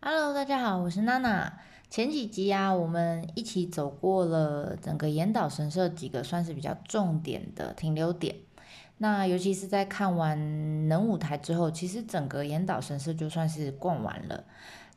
Hello，大家好，我是娜娜。前几集啊，我们一起走过了整个岩岛神社几个算是比较重点的停留点。那尤其是在看完能舞台之后，其实整个岩岛神社就算是逛完了。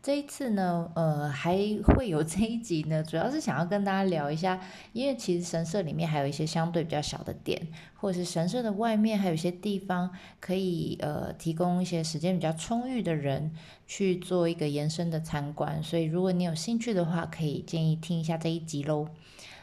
这一次呢，呃，还会有这一集呢，主要是想要跟大家聊一下，因为其实神社里面还有一些相对比较小的点，或者是神社的外面还有一些地方可以呃提供一些时间比较充裕的人去做一个延伸的参观，所以如果你有兴趣的话，可以建议听一下这一集喽。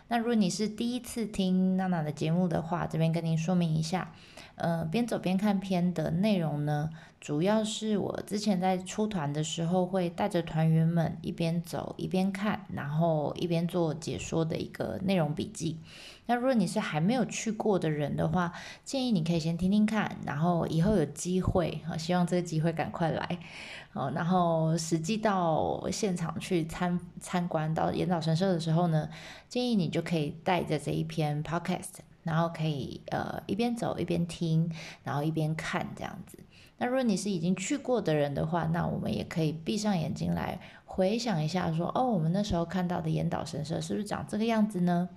那如果你是第一次听娜娜的节目的话，这边跟您说明一下，呃，边走边看片的内容呢，主要是我之前在出团的时候会带着团员们一边走一边看，然后一边做解说的一个内容笔记。那如果你是还没有去过的人的话，建议你可以先听听看，然后以后有机会啊，希望这个机会赶快来。哦，然后实际到现场去参参观到严岛神社的时候呢，建议你就可以带着这一篇 podcast，然后可以呃一边走一边听，然后一边看这样子。那如果你是已经去过的人的话，那我们也可以闭上眼睛来回想一下说，哦，我们那时候看到的岩岛神社是不是长这个样子呢？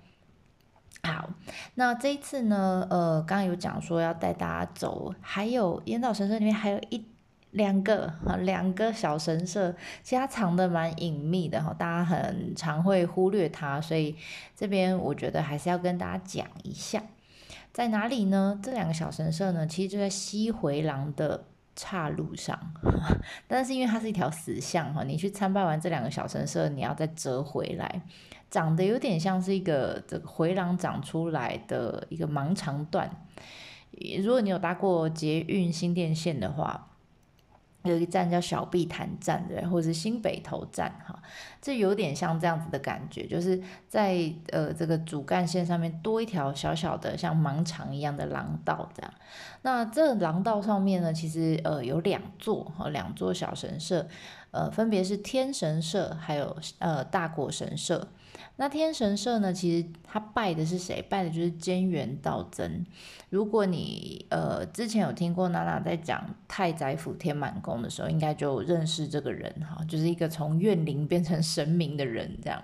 好，那这一次呢，呃，刚刚有讲说要带大家走，还有岩岛神社里面还有一。两个哈，两个小神社，其实它藏的蛮隐秘的哈，大家很常会忽略它，所以这边我觉得还是要跟大家讲一下，在哪里呢？这两个小神社呢，其实就在西回廊的岔路上，但是因为它是一条死巷哈，你去参拜完这两个小神社，你要再折回来，长得有点像是一个这个回廊长出来的一个盲肠段。如果你有搭过捷运新店线的话。有一站叫小碧潭站，对，或者是新北投站，哈，这有点像这样子的感觉，就是在呃这个主干线上面多一条小小的像盲肠一样的廊道，这样。那这廊道上面呢，其实呃有两座哈，两座小神社，呃，分别是天神社还有呃大国神社。那天神社呢，其实他拜的是谁？拜的就是菅原道真。如果你呃之前有听过娜娜在讲太宰府天满宫的时候，应该就认识这个人哈，就是一个从怨灵变成神明的人这样。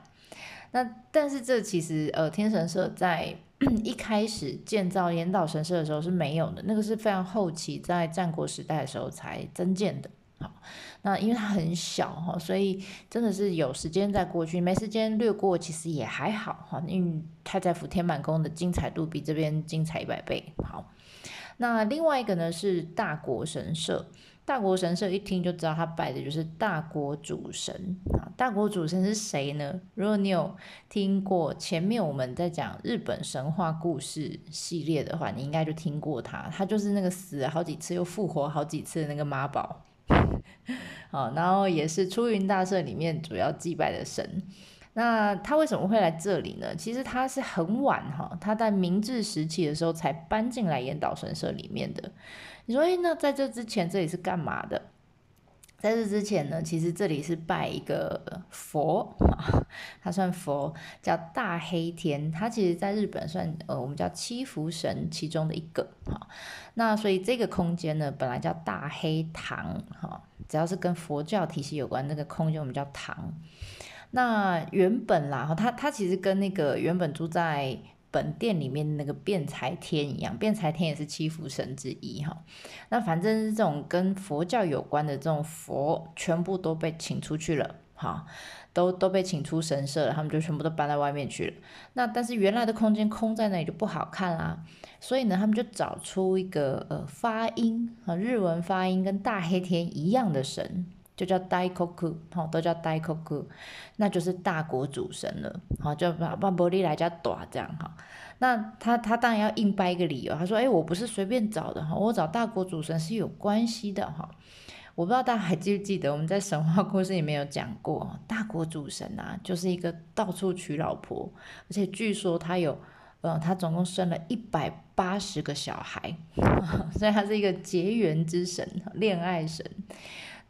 那但是这其实呃天神社在 一开始建造严岛神社的时候是没有的，那个是非常后期在战国时代的时候才增建的。好，那因为它很小哈，所以真的是有时间再过去，没时间略过其实也还好哈。因为太宰府天满宫的精彩度比这边精彩一百倍。好，那另外一个呢是大国神社，大国神社一听就知道他拜的就是大国主神啊。大国主神是谁呢？如果你有听过前面我们在讲日本神话故事系列的话，你应该就听过他，他就是那个死了好几次又复活好几次的那个妈宝。好，然后也是出云大社里面主要祭拜的神。那他为什么会来这里呢？其实他是很晚哈，他在明治时期的时候才搬进来岩岛神社里面的。你说，哎，那在这之前这里是干嘛的？在这之前呢，其实这里是拜一个佛，他算佛，叫大黑天。他其实在日本算呃，我们叫七福神其中的一个哈。那所以这个空间呢，本来叫大黑堂哈，只要是跟佛教体系有关那个空间，我们叫堂。那原本啦，他他其实跟那个原本住在。本殿里面那个辩才天一样，辩才天也是七福神之一哈。那反正是这种跟佛教有关的这种佛，全部都被请出去了哈，都都被请出神社了，他们就全部都搬到外面去了。那但是原来的空间空在那里就不好看啦，所以呢，他们就找出一个呃发音啊，日文发音跟大黑天一样的神。就叫 Daikoku，好，都叫 Daikoku，那就是大国主神了，好，就把把玻璃来加大这样哈。那他他当然要硬掰一个理由，他说，哎，我不是随便找的哈，我找大国主神是有关系的哈。我不知道大家还记不记得我们在神话故事里面有讲过，大国主神啊，就是一个到处娶老婆，而且据说他有，呃，他总共生了一百八十个小孩，所以他是一个结缘之神，恋爱神。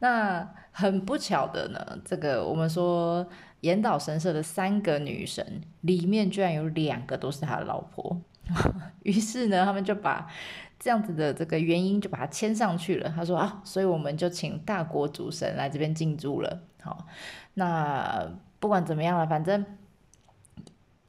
那很不巧的呢，这个我们说岩岛神社的三个女神里面，居然有两个都是他的老婆。于是呢，他们就把这样子的这个原因就把它签上去了。他说啊，所以我们就请大国主神来这边进驻了。好，那不管怎么样了，反正。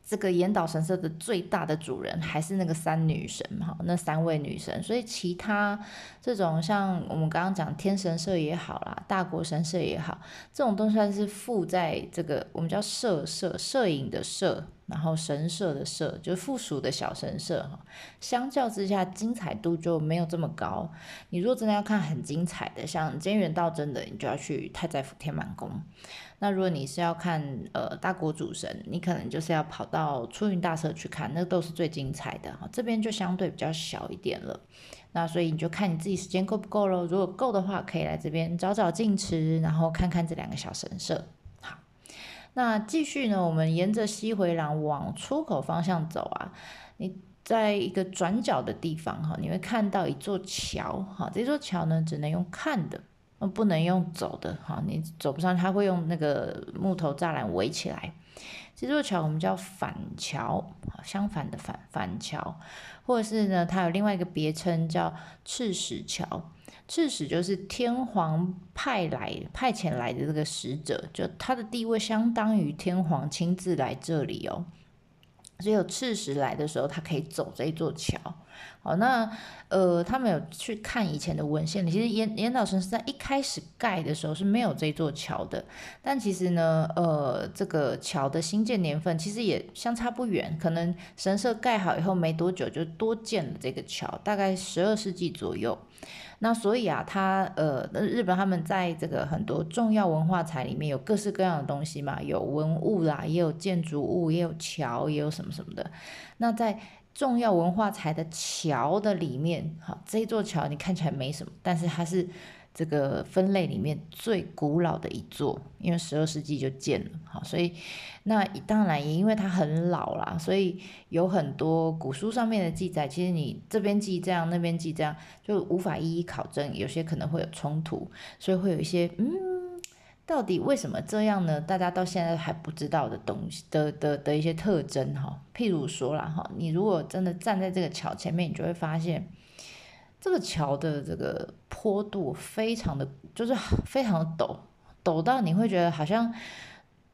这个岩岛神社的最大的主人还是那个三女神哈，那三位女神，所以其他这种像我们刚刚讲天神社也好啦，大国神社也好，这种都算是附在这个我们叫摄社摄影的摄，然后神社的社，就是附属的小神社哈。相较之下，精彩度就没有这么高。你如果真的要看很精彩的，像菅原道真的，你就要去太宰府天满宫。那如果你是要看呃大国主神，你可能就是要跑到出云大社去看，那都是最精彩的哈。这边就相对比较小一点了，那所以你就看你自己时间够不够喽。如果够的话，可以来这边找找静池，然后看看这两个小神社。那继续呢，我们沿着西回廊往出口方向走啊，你在一个转角的地方哈，你会看到一座桥哈，这座桥呢只能用看的。不能用走的哈，你走不上，他会用那个木头栅栏围起来。这座桥我们叫反桥，相反的反反桥，或者是呢，它有另外一个别称叫赤石桥。赤使就是天皇派来派遣来的这个使者，就他的地位相当于天皇亲自来这里哦。只有赤使来的时候，他可以走这座桥。好，那呃，他们有去看以前的文献。其实严严岛神社在一开始盖的时候是没有这座桥的。但其实呢，呃，这个桥的兴建年份其实也相差不远，可能神社盖好以后没多久就多建了这个桥，大概十二世纪左右。那所以啊，他呃，日本他们在这个很多重要文化财里面有各式各样的东西嘛，有文物啦，也有建筑物，也有桥，也有什么什么的。那在重要文化财的桥的里面，好，这座桥你看起来没什么，但是它是。这个分类里面最古老的一座，因为十二世纪就建了，好，所以那当然也因为它很老啦，所以有很多古书上面的记载，其实你这边记这样，那边记这样，就无法一一考证，有些可能会有冲突，所以会有一些嗯，到底为什么这样呢？大家到现在还不知道的东西的的的一些特征哈，譬如说啦哈，你如果真的站在这个桥前面，你就会发现。这个桥的这个坡度非常的，就是非常的陡，陡到你会觉得好像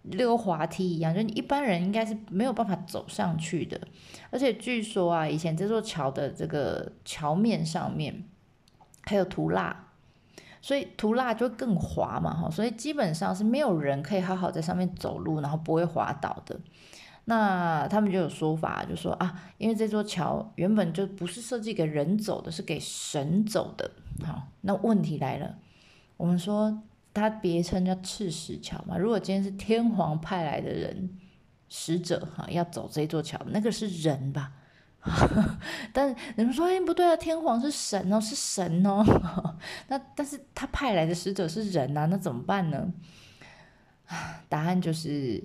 溜滑梯一样，就你一般人应该是没有办法走上去的。而且据说啊，以前这座桥的这个桥面上面还有涂蜡，所以涂蜡就更滑嘛，哈，所以基本上是没有人可以好好在上面走路，然后不会滑倒的。那他们就有说法，就说啊，因为这座桥原本就不是设计给人走的，是给神走的。好，那问题来了，我们说它别称叫赤石桥嘛。如果今天是天皇派来的人使者哈，要走这座桥，那个是人吧？但是人们说，哎，不对啊，天皇是神哦，是神哦。那但是他派来的使者是人啊，那怎么办呢？答案就是。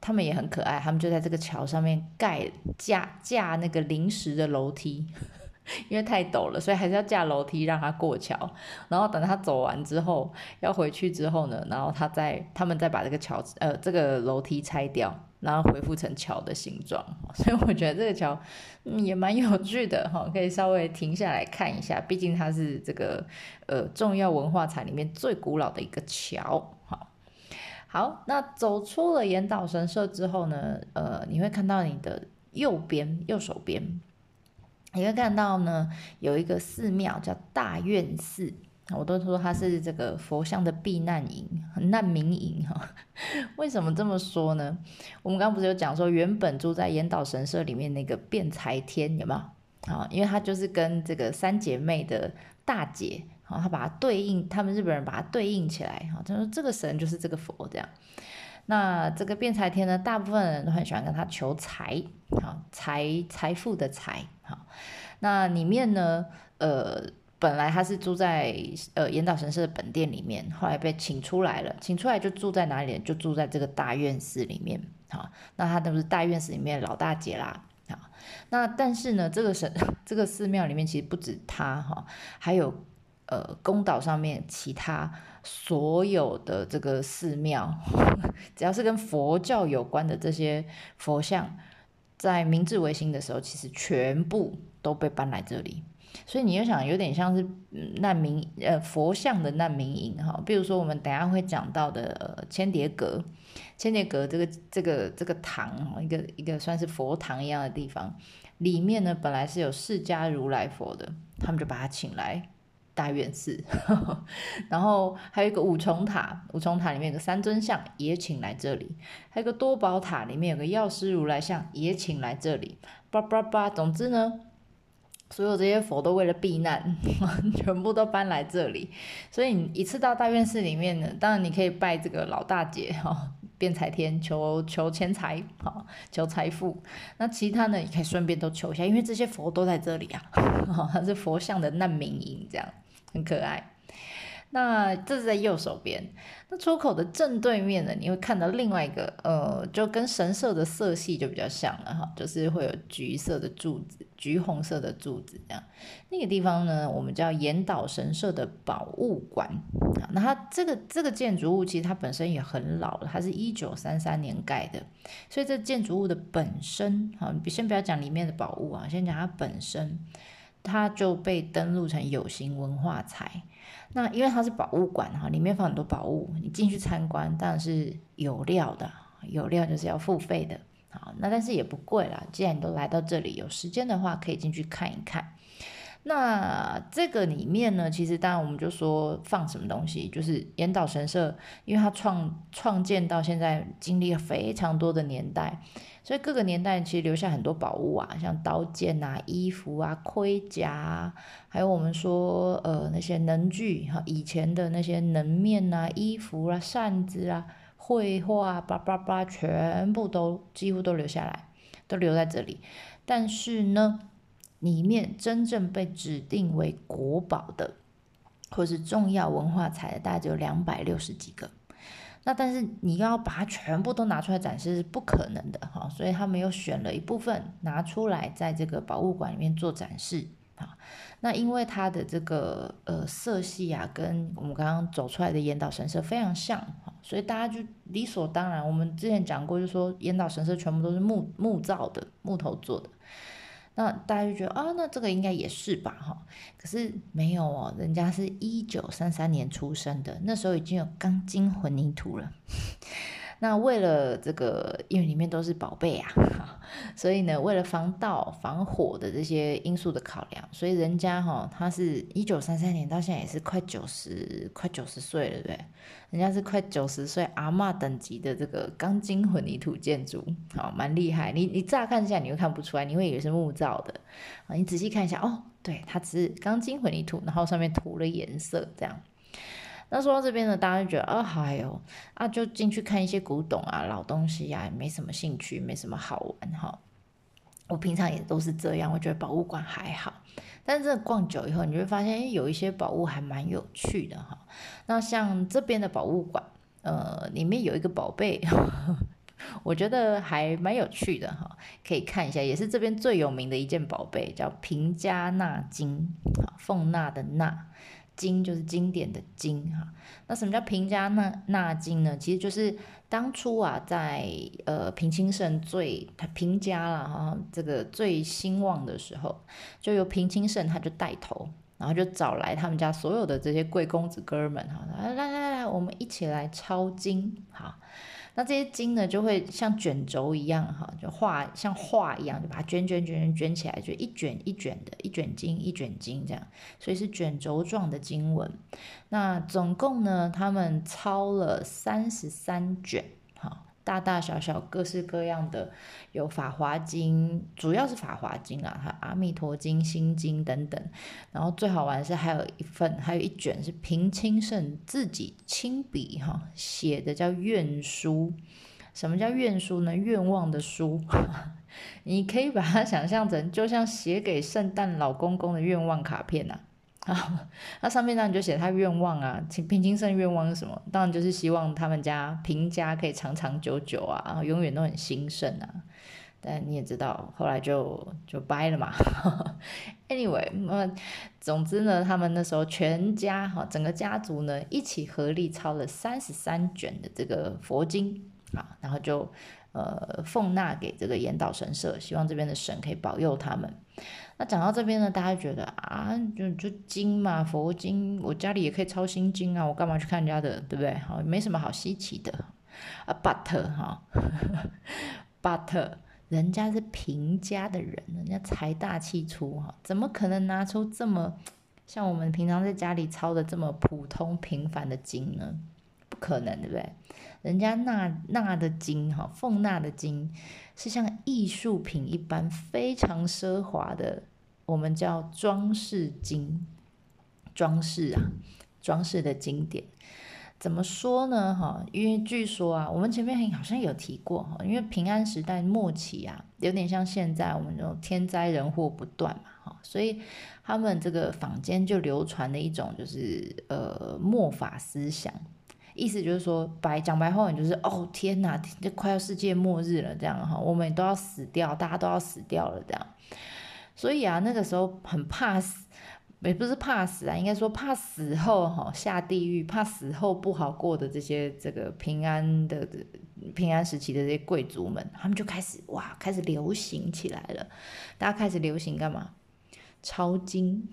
他们也很可爱，他们就在这个桥上面盖架架那个临时的楼梯，因为太陡了，所以还是要架楼梯让他过桥。然后等他走完之后，要回去之后呢，然后他再他们再把这个桥呃这个楼梯拆掉，然后恢复成桥的形状。所以我觉得这个桥也蛮有趣的哈，可以稍微停下来看一下，毕竟它是这个呃重要文化财里面最古老的一个桥。好，好那走出了岩岛神社之后呢，呃，你会看到你的右边右手边，你会看到呢有一个寺庙叫大院寺，我都说它是这个佛像的避难营、难民营哈。为什么这么说呢？我们刚不是有讲说，原本住在岩岛神社里面那个辩才天有没有？啊，因为他就是跟这个三姐妹的大姐。然后，他把它对应，他们日本人把它对应起来。哈，他说这个神就是这个佛这样。那这个辩才天呢，大部分人都很喜欢跟他求财，好财财富的财。好，那里面呢，呃，本来他是住在呃严岛神社的本殿里面，后来被请出来了，请出来就住在哪里？就住在这个大院寺里面。好，那他都是大院寺里面老大姐啦。好，那但是呢，这个神 这个寺庙里面其实不止他哈，还有。呃，宫岛上面其他所有的这个寺庙，只要是跟佛教有关的这些佛像，在明治维新的时候，其实全部都被搬来这里。所以你就想有点像是难民呃佛像的难民营哈，比如说我们等下会讲到的呃千叠阁，千叠阁这个这个这个堂，一个一个算是佛堂一样的地方，里面呢本来是有释迦如来佛的，他们就把他请来大愿寺，然后还有一个五重塔，五重塔里面有个三尊像也请来这里，还有个多宝塔里面有个药师如来像也请来这里，叭叭叭，总之呢。所有这些佛都为了避难，全部都搬来这里。所以你一次到大愿寺里面呢，当然你可以拜这个老大姐哈，辩财天求求钱财哈，求财富。那其他呢，也可以顺便都求一下，因为这些佛都在这里啊，它是佛像的难民营，这样很可爱。那这是在右手边，那出口的正对面呢，你会看到另外一个，呃，就跟神社的色系就比较像了哈，就是会有橘色的柱子，橘红色的柱子这样。那个地方呢，我们叫岩岛神社的宝物馆。那它这个这个建筑物其实它本身也很老了，它是一九三三年盖的，所以这建筑物的本身，好，先不要讲里面的宝物啊，先讲它本身，它就被登录成有形文化财。那因为它是博物馆哈，里面放很多宝物，你进去参观当然是有料的，有料就是要付费的，好，那但是也不贵啦。既然你都来到这里，有时间的话可以进去看一看。那这个里面呢，其实当然我们就说放什么东西，就是严岛神社，因为它创创建到现在经历了非常多的年代，所以各个年代其实留下很多宝物啊，像刀剑啊、衣服啊、盔甲啊，还有我们说呃那些能具哈，以前的那些能面啊、衣服啊、扇子啊、绘画叭叭叭，全部都几乎都留下来，都留在这里。但是呢，里面真正被指定为国宝的，或是重要文化财的，大概只有两百六十几个。那但是你要把它全部都拿出来展示是不可能的哈，所以他们又选了一部分拿出来，在这个博物馆里面做展示啊。那因为它的这个呃色系啊，跟我们刚刚走出来的严岛神社非常像，所以大家就理所当然。我们之前讲过，就说严岛神社全部都是木木造的，木头做的。那大家就觉得啊，那这个应该也是吧，哈，可是没有哦，人家是一九三三年出生的，那时候已经有钢筋混凝土了。那为了这个，因为里面都是宝贝啊，所以呢，为了防盗、防火的这些因素的考量，所以人家哈，他是一九三三年到现在也是快九十、快九十岁了，对不对？人家是快九十岁阿嬷等级的这个钢筋混凝土建筑，好，蛮厉害。你你乍看一下你会看不出来，你会以为是木造的啊，你仔细看一下哦，对，它只是钢筋混凝土，然后上面涂了颜色这样。那说到这边呢，大家就觉得啊，哎呦，啊，就进去看一些古董啊、老东西呀、啊，也没什么兴趣，没什么好玩哈。我平常也都是这样，我觉得博物馆还好，但是逛久以后，你就会发现，有一些宝物还蛮有趣的哈。那像这边的宝物馆，呃，里面有一个宝贝，我觉得还蛮有趣的哈，可以看一下，也是这边最有名的一件宝贝，叫平加纳经，奉纳的纳。经就是经典的经哈，那什么叫平家纳纳经呢？其实就是当初啊，在呃平清盛最他平家了哈，这个最兴旺的时候，就由平清盛他就带头，然后就找来他们家所有的这些贵公子哥们哈，来来来来，我们一起来抄经哈。那这些经呢，就会像卷轴一样，哈，就画像画一样，就把它卷卷卷卷卷起来，就一卷一卷的，一卷经一卷经这样，所以是卷轴状的经文。那总共呢，他们抄了三十三卷。大大小小各式各样的，有《法华经》，主要是《法华经》啊，还有《阿弥陀经》、《心经》等等。然后最好玩的是，还有一份，还有一卷是平清盛自己亲笔哈 写的，叫愿书。什么叫愿书呢？愿望的书，你可以把它想象成，就像写给圣诞老公公的愿望卡片呐、啊。啊，那上面当然就写他愿望啊，平清盛愿望是什么？当然就是希望他们家平家可以长长久久啊，永远都很兴盛啊。但你也知道，后来就就掰了嘛。Anyway，那总之呢，他们那时候全家哈，整个家族呢一起合力抄了三十三卷的这个佛经啊，然后就呃奉纳给这个严岛神社，希望这边的神可以保佑他们。那讲到这边呢，大家觉得啊，就就经嘛，佛经，我家里也可以抄心经啊，我干嘛去看人家的，对不对？好，没什么好稀奇的啊。But 哈，But 人家是平家的人，人家财大气粗哈，怎么可能拿出这么像我们平常在家里抄的这么普通平凡的经呢？不可能，对不对？人家纳纳的金哈，奉纳的金是像艺术品一般非常奢华的。我们叫装饰金，装饰啊，装饰的经典，怎么说呢？哈，因为据说啊，我们前面好像有提过哈，因为平安时代末期啊，有点像现在我们这种天灾人祸不断嘛，哈，所以他们这个坊间就流传的一种就是呃末法思想，意思就是说白讲白话，就是哦天哪，这快要世界末日了这样哈，我们都要死掉，大家都要死掉了这样。所以啊，那个时候很怕死，也不是怕死啊，应该说怕死后哈下地狱，怕死后不好过的这些这个平安的平安时期的这些贵族们，他们就开始哇，开始流行起来了。大家开始流行干嘛？抄经，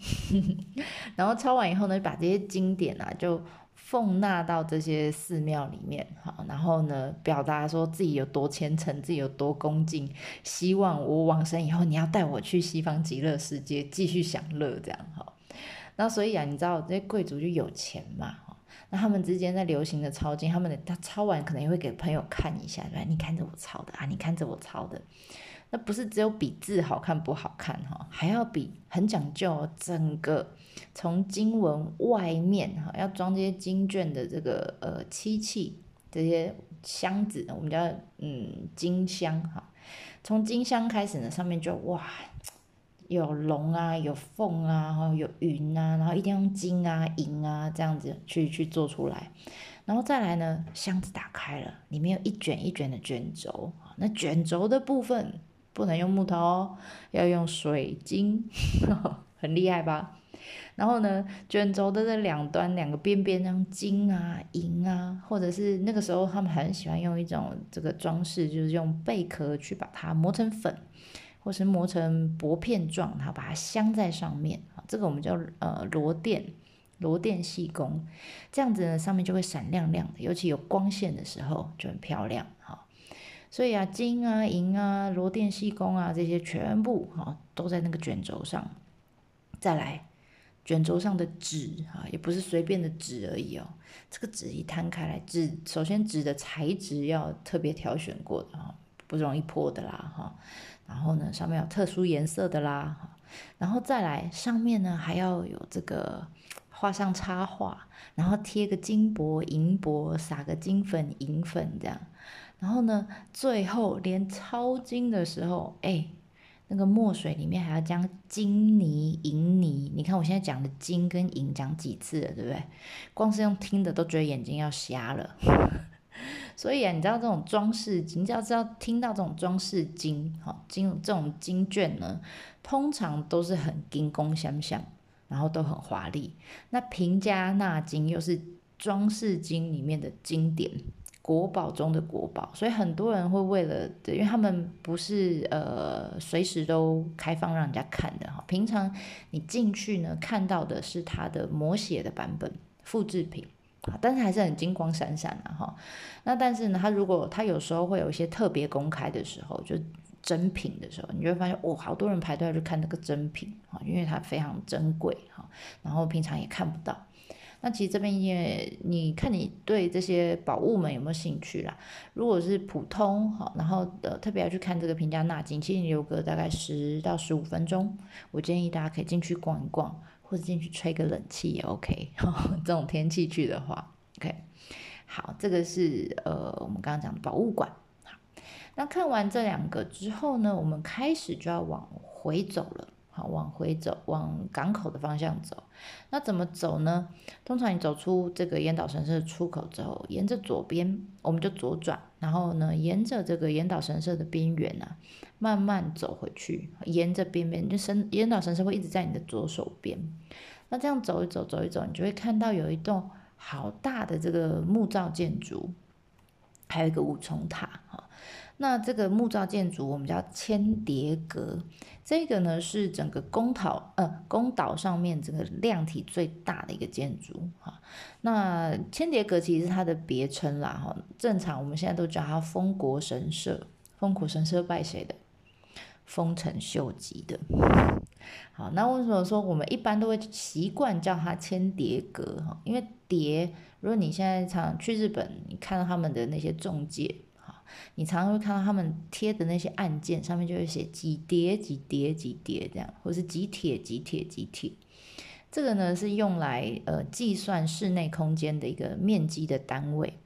然后抄完以后呢，把这些经典啊就。奉纳到这些寺庙里面，好，然后呢，表达说自己有多虔诚，自己有多恭敬，希望我往生以后，你要带我去西方极乐世界继续享乐，这样哈。那所以啊，你知道这些贵族就有钱嘛，那他们之间在流行的抄经，他们的他抄完可能也会给朋友看一下，对吧？你看着我抄的啊，你看着我抄的。那不是只有比字好看不好看哈，还要比很讲究，整个从经文外面哈，要装这些经卷的这个呃漆器，这些箱子，我们叫嗯金箱哈。从金箱开始呢，上面就哇有龙啊，有凤啊，然后有云啊，然后一定要用金啊银啊这样子去去做出来，然后再来呢，箱子打开了，里面有一卷一卷的卷轴，那卷轴的部分。不能用木头哦，要用水晶，很厉害吧？然后呢，卷轴的这两端两个边边，像金啊、银啊，或者是那个时候他们很喜欢用一种这个装饰，就是用贝壳去把它磨成粉，或是磨成薄片状，然后把它镶在上面。这个我们叫呃螺钿，螺钿细工，这样子呢，上面就会闪亮亮的，尤其有光线的时候就很漂亮。所以啊，金啊、银啊、螺鈿细工啊，这些全部哈都在那个卷轴上。再来，卷轴上的纸啊，也不是随便的纸而已哦。这个纸一摊开来，纸首先纸的材质要特别挑选过的哈，不容易破的啦哈。然后呢，上面有特殊颜色的啦。然后再来，上面呢还要有这个画上插画，然后贴个金箔、银箔，撒个金粉、银粉这样。然后呢，最后连抄经的时候，哎，那个墨水里面还要将金泥、银泥。你看我现在讲的金跟银讲几次了，对不对？光是用听的都觉得眼睛要瞎了。所以啊，你知道这种装饰经，你只要知道听到这种装饰经，哈，经这种经卷呢，通常都是很金光闪闪，然后都很华丽。那平家纳金又是装饰金里面的经典。国宝中的国宝，所以很多人会为了，因为他们不是呃随时都开放让人家看的哈。平常你进去呢，看到的是它的摹写的版本、复制品啊，但是还是很金光闪闪的哈。那但是呢，它如果它有时候会有一些特别公开的时候，就珍品的时候，你就会发现哦，好多人排队要去看那个珍品啊，因为它非常珍贵哈，然后平常也看不到。那其实这边也，你看你对这些宝物们有没有兴趣啦？如果是普通好，然后呃特别要去看这个平价纳金，其实你留个大概十到十五分钟，我建议大家可以进去逛一逛，或者进去吹个冷气也 OK。这种天气去的话，OK。好，这个是呃我们刚刚讲的宝物馆。好，那看完这两个之后呢，我们开始就要往回走了。好，往回走，往港口的方向走。那怎么走呢？通常你走出这个严岛神社出口之后，沿着左边，我们就左转，然后呢，沿着这个严岛神社的边缘啊，慢慢走回去。沿着边边，就神严岛神社会一直在你的左手边。那这样走一走，走一走，你就会看到有一栋好大的这个木造建筑。还有一个五重塔哈。那这个木造建筑我们叫千叠阁，这个呢是整个宫岛呃宫岛上面这个量体最大的一个建筑哈。那千叠阁其实是它的别称啦哈，正常我们现在都叫它丰国神社。丰国神社拜谁的？丰臣秀吉的。好，那为什么说我们一般都会习惯叫它千叠阁哈？因为叠，如果你现在常去日本，你看到他们的那些中介。你常常会看到他们贴的那些按键，上面就会写几叠几叠几叠这样，或是几帖几帖几帖。这个呢是用来呃计算室内空间的一个面积的单位。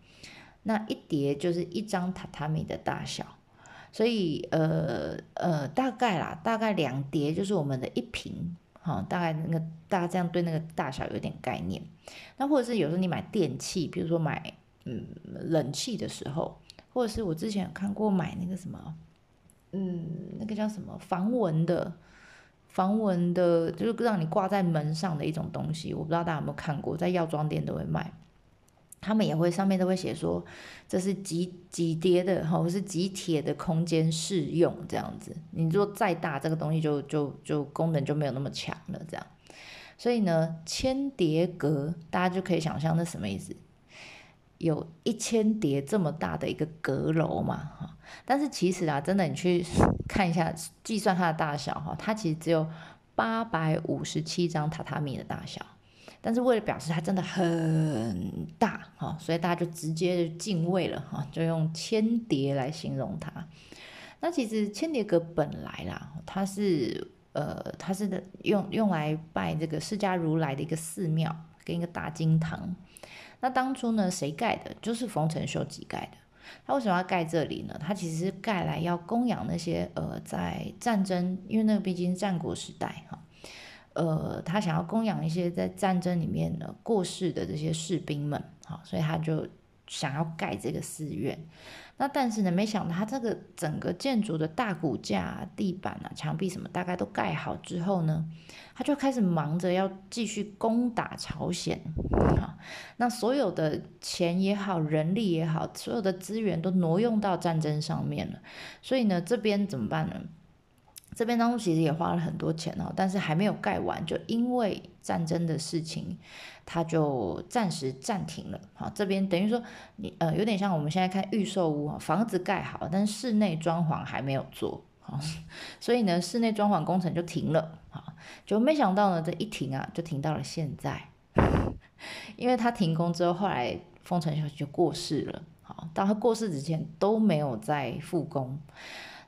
那一叠就是一张榻榻米的大小，所以呃呃大概啦，大概两叠就是我们的一坪，哈，大概那个大家这样对那个大小有点概念。那或者是有时候你买电器，比如说买嗯冷气的时候。或者是我之前有看过买那个什么，嗯，那个叫什么防蚊的，防蚊的，就是让你挂在门上的一种东西。我不知道大家有没有看过，在药妆店都会卖。他们也会上面都会写说，这是几几叠的，或是几帖的空间适用这样子。你如果再大，这个东西就就就功能就没有那么强了这样。所以呢，千叠格大家就可以想象那什么意思。有一千叠这么大的一个阁楼嘛，哈，但是其实啊，真的你去看一下，计算它的大小哈，它其实只有八百五十七张榻榻米的大小，但是为了表示它真的很大哈，所以大家就直接就进位了哈，就用千叠来形容它。那其实千叠阁本来啦，它是呃，它是用用来拜这个释迦如来的一个寺庙跟一个大经堂。那当初呢，谁盖的？就是丰臣秀吉盖的。他为什么要盖这里呢？他其实是盖来要供养那些呃，在战争，因为那个毕竟战国时代哈，呃，他想要供养一些在战争里面呢过世的这些士兵们，好，所以他就想要盖这个寺院。那但是呢，没想到他这个整个建筑的大骨架、地板啊、墙壁什么，大概都盖好之后呢，他就开始忙着要继续攻打朝鲜啊。那所有的钱也好，人力也好，所有的资源都挪用到战争上面了。所以呢，这边怎么办呢？这边当中其实也花了很多钱哦，但是还没有盖完，就因为战争的事情，它就暂时暂停了。好，这边等于说你呃有点像我们现在看预售屋，房子盖好，但是室内装潢还没有做好，所以呢室内装潢工程就停了。就没想到呢这一停啊，就停到了现在，因为他停工之后，后来丰臣秀吉就过世了。好，到他过世之前都没有再复工。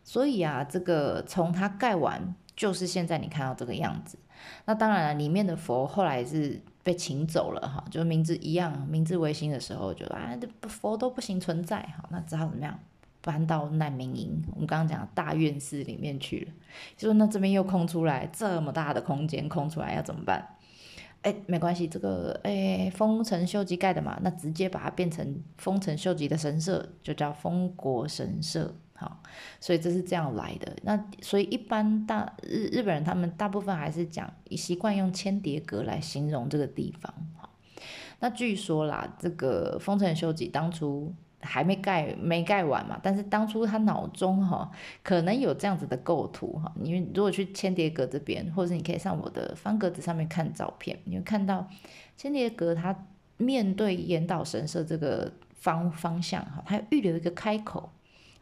所以啊，这个从他盖完就是现在你看到这个样子。那当然了，里面的佛后来是被请走了哈，就明治一样，明治维新的时候就啊，这佛都不行存在哈，那只好怎么样，搬到难民营，我们刚刚讲大院寺里面去了。就说那这边又空出来这么大的空间空出来要怎么办？哎，没关系，这个哎丰臣秀吉盖的嘛，那直接把它变成丰臣秀吉的神社，就叫丰国神社。好，所以这是这样来的。那所以一般大日日本人他们大部分还是讲习惯用千叠阁来形容这个地方。好，那据说啦，这个丰臣秀吉当初还没盖没盖完嘛，但是当初他脑中哈可能有这样子的构图哈。因为如果去千叠阁这边，或者是你可以上我的方格子上面看照片，你会看到千叠阁它面对岩岛神社这个方方向哈，它预留一个开口。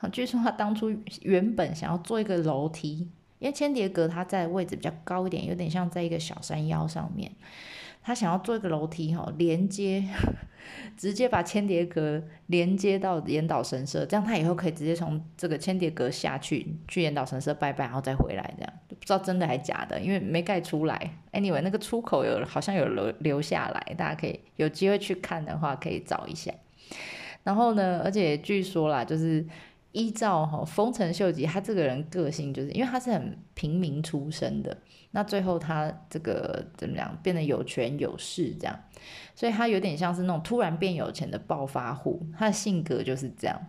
据说他当初原本想要做一个楼梯，因为千叠阁它在位置比较高一点，有点像在一个小山腰上面。他想要做一个楼梯哈，连接，直接把千叠阁连接到岩岛神社，这样他以后可以直接从这个千叠阁下去，去岩岛神社拜拜，然后再回来，这样不知道真的还假的，因为没盖出来。Anyway，那个出口有好像有留留下来，大家可以有机会去看的话，可以找一下。然后呢，而且据说啦，就是。依照哈丰臣秀吉他这个人个性，就是因为他是很平民出身的，那最后他这个怎么样变得有权有势这样，所以他有点像是那种突然变有钱的暴发户，他的性格就是这样。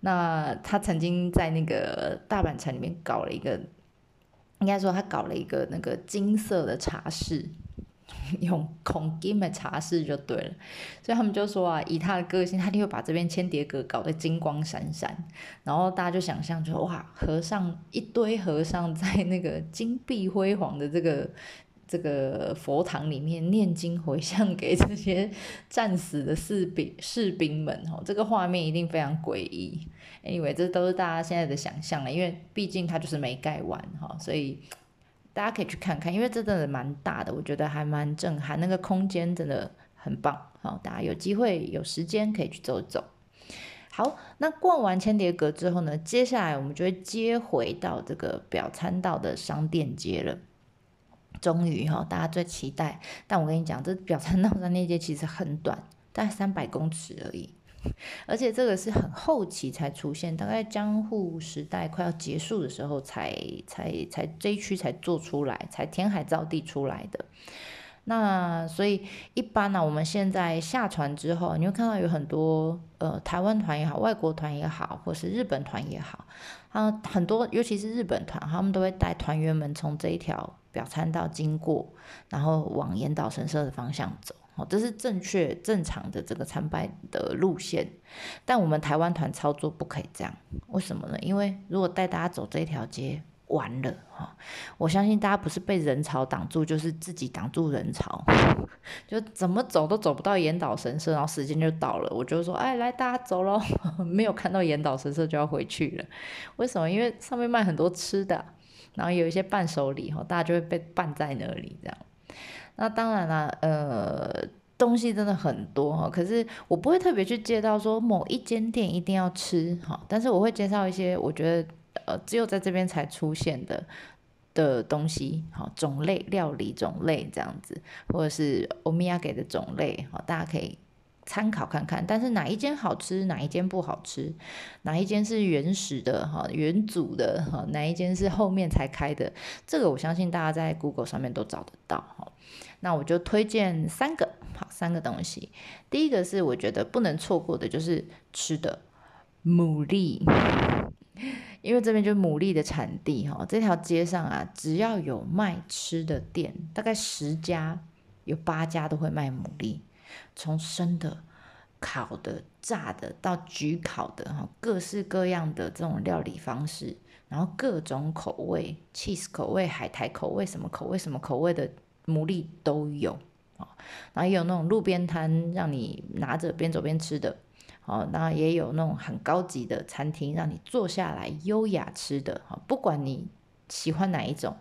那他曾经在那个大阪城里面搞了一个，应该说他搞了一个那个金色的茶室，用孔金的茶室就对了，所以他们就说啊，以他的个性，他一定会把这边千叠阁搞得金光闪闪，然后大家就想象，就哇，和尚一堆和尚在那个金碧辉煌的这个这个佛堂里面念经回向给这些战死的士兵士兵们，哦，这个画面一定非常诡异。Anyway，这都是大家现在的想象了，因为毕竟他就是没盖完，哈，所以。大家可以去看看，因为这真的蛮大的，我觉得还蛮震撼。那个空间真的很棒，好，大家有机会有时间可以去走走。好，那逛完千叠阁之后呢，接下来我们就会接回到这个表参道的商店街了。终于哈，大家最期待。但我跟你讲，这表参道商店街其实很短，大概三百公尺而已。而且这个是很后期才出现，大概江户时代快要结束的时候才才才这一区才做出来，才填海造地出来的。那所以一般呢、我们现在下船之后，你会看到有很多呃台湾团也好，外国团也好，或是日本团也好，啊很多尤其是日本团，他们都会带团员们从这一条表参道经过，然后往岩岛神社的方向走。哦，这是正确正常的这个参拜的路线，但我们台湾团操作不可以这样，为什么呢？因为如果带大家走这条街，完了哈！我相信大家不是被人潮挡住，就是自己挡住人潮，就怎么走都走不到严岛神社，然后时间就到了，我就说，哎，来大家走喽！没有看到严岛神社就要回去了，为什么？因为上面卖很多吃的，然后有一些伴手礼哈，大家就会被绊在那里这样。那当然啦，呃，东西真的很多哈，可是我不会特别去介绍说某一间店一定要吃哈，但是我会介绍一些我觉得呃只有在这边才出现的的东西好，种类料理种类这样子，或者是欧米亚给的种类好，大家可以参考看看。但是哪一间好吃，哪一间不好吃，哪一间是原始的哈，原祖的哈，哪一间是后面才开的，这个我相信大家在 Google 上面都找得到哈。那我就推荐三个，好，三个东西。第一个是我觉得不能错过的，就是吃的牡蛎，因为这边就是牡蛎的产地哈。这条街上啊，只要有卖吃的店，大概十家有八家都会卖牡蛎，从生的、烤的、炸的到焗烤的哈，各式各样的这种料理方式，然后各种口味，cheese 口味、海苔口味，什么口味、什么口味的。牡蛎都有啊，然后也有那种路边摊，让你拿着边走边吃的，哦，那也有那种很高级的餐厅，让你坐下来优雅吃的，哈，不管你喜欢哪一种，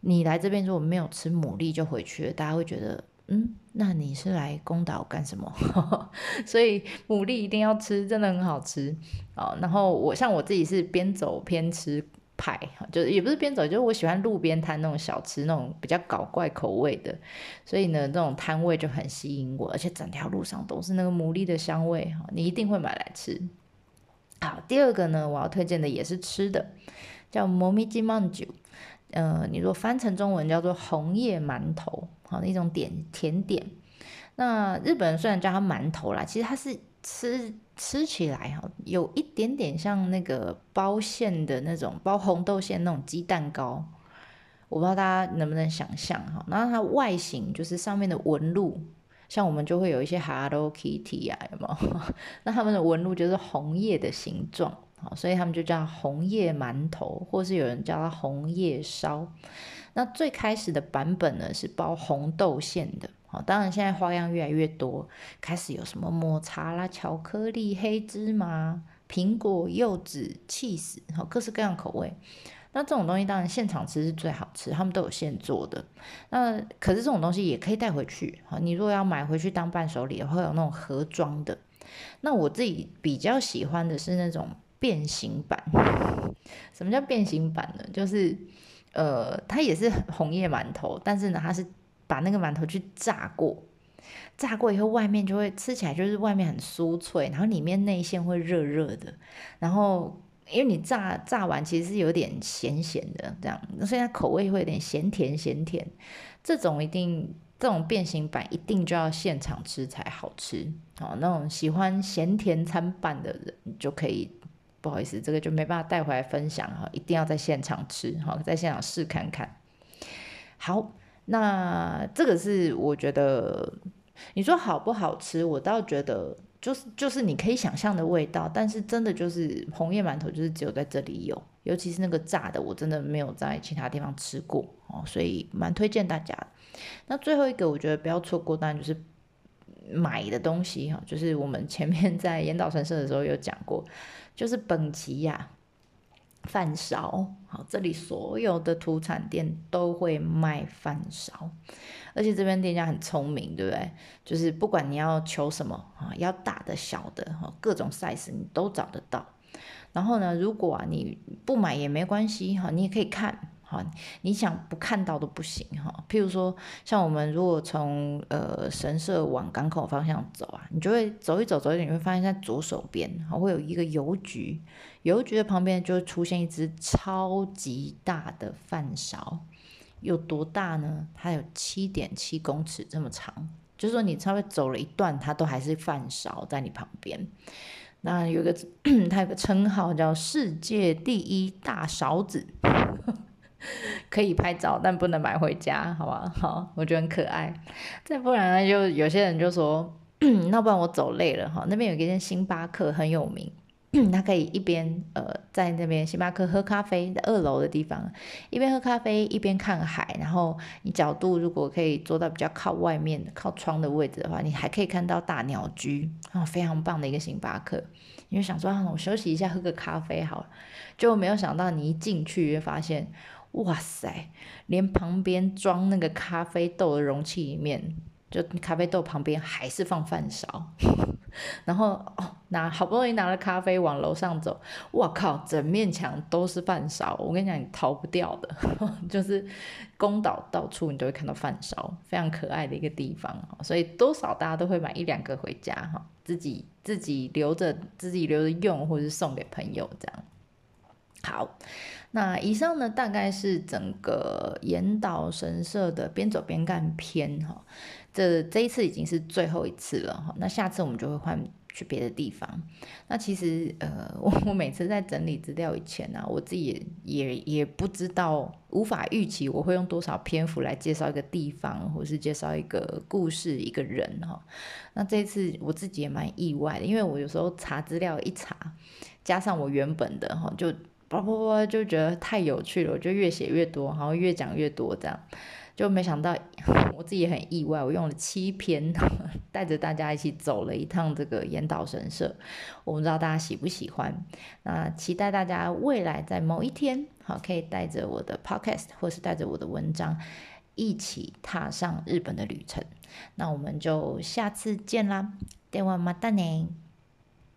你来这边如果没有吃牡蛎就回去了，大家会觉得，嗯，那你是来宫岛干什么？所以牡蛎一定要吃，真的很好吃啊。然后我像我自己是边走边吃。派就是也不是边走，就是我喜欢路边摊那种小吃，那种比较搞怪口味的，所以呢，这种摊位就很吸引我，而且整条路上都是那个牡蛎的香味，你一定会买来吃。好，第二个呢，我要推荐的也是吃的，叫もみじまんじゅう， 呃，你说翻成中文叫做红叶馒头，好，那种点甜点。那日本人虽然叫它馒头啦，其实它是吃。吃起来哈，有一点点像那个包馅的那种包红豆馅那种鸡蛋糕，我不知道大家能不能想象哈。然后它外形就是上面的纹路，像我们就会有一些 Hello Kitty 啊，有没有？那他们的纹路就是红叶的形状，所以他们就叫红叶馒头，或是有人叫它红叶烧。那最开始的版本呢，是包红豆馅的。好，当然现在花样越来越多，开始有什么抹茶啦、巧克力、黑芝麻、苹果、柚子、起司，好，各式各样口味。那这种东西当然现场吃是最好吃，他们都有现做的。那可是这种东西也可以带回去，好，你如果要买回去当伴手礼，会有那种盒装的。那我自己比较喜欢的是那种变形版。什么叫变形版呢？就是呃，它也是红叶馒头，但是呢，它是。把那个馒头去炸过，炸过以后，外面就会吃起来就是外面很酥脆，然后里面内馅会热热的。然后因为你炸炸完其实是有点咸咸的，这样，所以它口味会有点咸甜咸甜。这种一定这种变形版一定就要现场吃才好吃。哦，那种喜欢咸甜参半的人就可以，不好意思，这个就没办法带回来分享哈，一定要在现场吃哈，在现场试看看。好。那这个是我觉得，你说好不好吃，我倒觉得就是就是你可以想象的味道，但是真的就是红叶馒头就是只有在这里有，尤其是那个炸的，我真的没有在其他地方吃过哦，所以蛮推荐大家。那最后一个我觉得不要错过，当然就是买的东西哈，就是我们前面在严岛神社的时候有讲过，就是本期呀。饭勺，好，这里所有的土产店都会卖饭勺，而且这边店家很聪明，对不对？就是不管你要求什么啊，要大的、小的，哈，各种 size 你都找得到。然后呢，如果啊你不买也没关系，哈，你也可以看。好，你想不看到都不行哈。譬如说，像我们如果从呃神社往港口方向走啊，你就会走一走走一走，你会发现在左手边还会有一个邮局，邮局的旁边就会出现一只超级大的饭勺，有多大呢？它有七点七公尺这么长，就是说你稍微走了一段，它都还是饭勺在你旁边。那有个 它有个称号叫世界第一大勺子。可以拍照，但不能买回家，好吧？好，我觉得很可爱。再不然呢，就有些人就说，那不然我走累了哈。那边有一间星巴克很有名，他可以一边呃在那边星巴克喝咖啡，在二楼的地方，一边喝咖啡一边看海。然后你角度如果可以坐到比较靠外面、靠窗的位置的话，你还可以看到大鸟居啊，非常棒的一个星巴克。你就想说，我休息一下，喝个咖啡好了。就没有想到你一进去就发现。哇塞，连旁边装那个咖啡豆的容器里面，就咖啡豆旁边还是放饭勺，然后哦，拿好不容易拿了咖啡往楼上走，哇靠，整面墙都是饭勺，我跟你讲，你逃不掉的，就是宫岛到处你都会看到饭勺，非常可爱的一个地方，所以多少大家都会买一两个回家哈，自己自己留着，自己留着用，或者是送给朋友这样。好，那以上呢，大概是整个严岛神社的边走边看篇哈。这这一次已经是最后一次了哈。那下次我们就会换去别的地方。那其实呃，我我每次在整理资料以前呢、我自己也也也不知道，无法预期我会用多少篇幅来介绍一个地方，或是介绍一个故事、一个人哈。那这一次我自己也蛮意外的，因为我有时候查资料一查，加上我原本的哈就。不不不，就觉得太有趣了，我就越写越多，然后越讲越多，这样就没想到我自己也很意外，我用了七篇，带着大家一起走了一趟这个严岛神社，我不知道大家喜不喜欢，那期待大家未来在某一天，好，可以带着我的 podcast 或是带着我的文章，一起踏上日本的旅程，那我们就下次见啦，ではまたね。